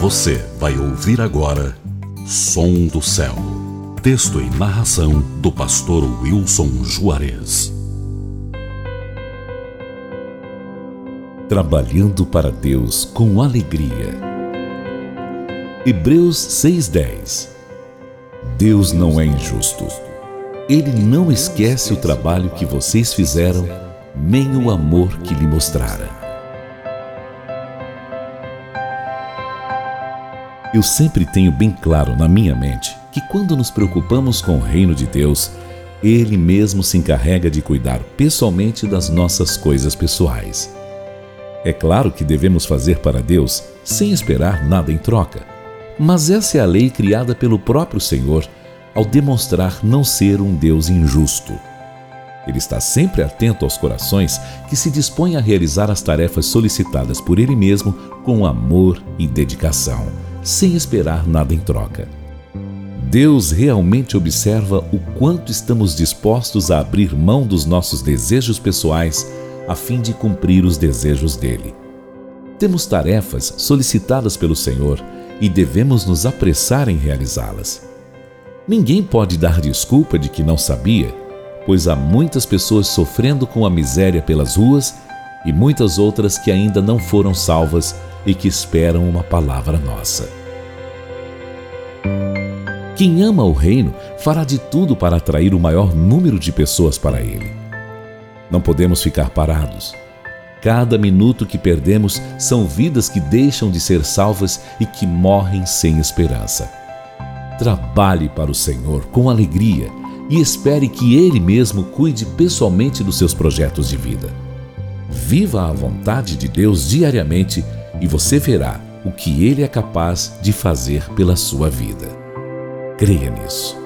Você vai ouvir agora Som do Céu. Texto e narração do pastor Wilson Juarez. Trabalhando para Deus com alegria. Hebreus 6:10. Deus não é injusto. Ele não esquece o trabalho que vocês fizeram, nem o amor que lhe mostraram. Eu sempre tenho bem claro na minha mente que quando nos preocupamos com o reino de Deus, Ele mesmo se encarrega de cuidar pessoalmente das nossas coisas pessoais. É claro que devemos fazer para Deus sem esperar nada em troca, mas essa é a lei criada pelo próprio Senhor ao demonstrar não ser um Deus injusto. Ele está sempre atento aos corações que se dispõem a realizar as tarefas solicitadas por Ele mesmo com amor e dedicação sem esperar nada em troca. Deus realmente observa o quanto estamos dispostos a abrir mão dos nossos desejos pessoais a fim de cumprir os desejos dele. Temos tarefas solicitadas pelo Senhor e devemos nos apressar em realizá-las. Ninguém pode dar desculpa de que não sabia, pois há muitas pessoas sofrendo com a miséria pelas ruas e muitas outras que ainda não foram salvas e que esperam uma palavra nossa. Quem ama o reino fará de tudo para atrair o maior número de pessoas para ele. Não podemos ficar parados. Cada minuto que perdemos são vidas que deixam de ser salvas e que morrem sem esperança. Trabalhe para o Senhor com alegria e espere que Ele mesmo cuide pessoalmente dos seus projetos de vida. Viva a vontade de Deus diariamente e você verá o que Ele é capaz de fazer pela sua vida. Creia nisso.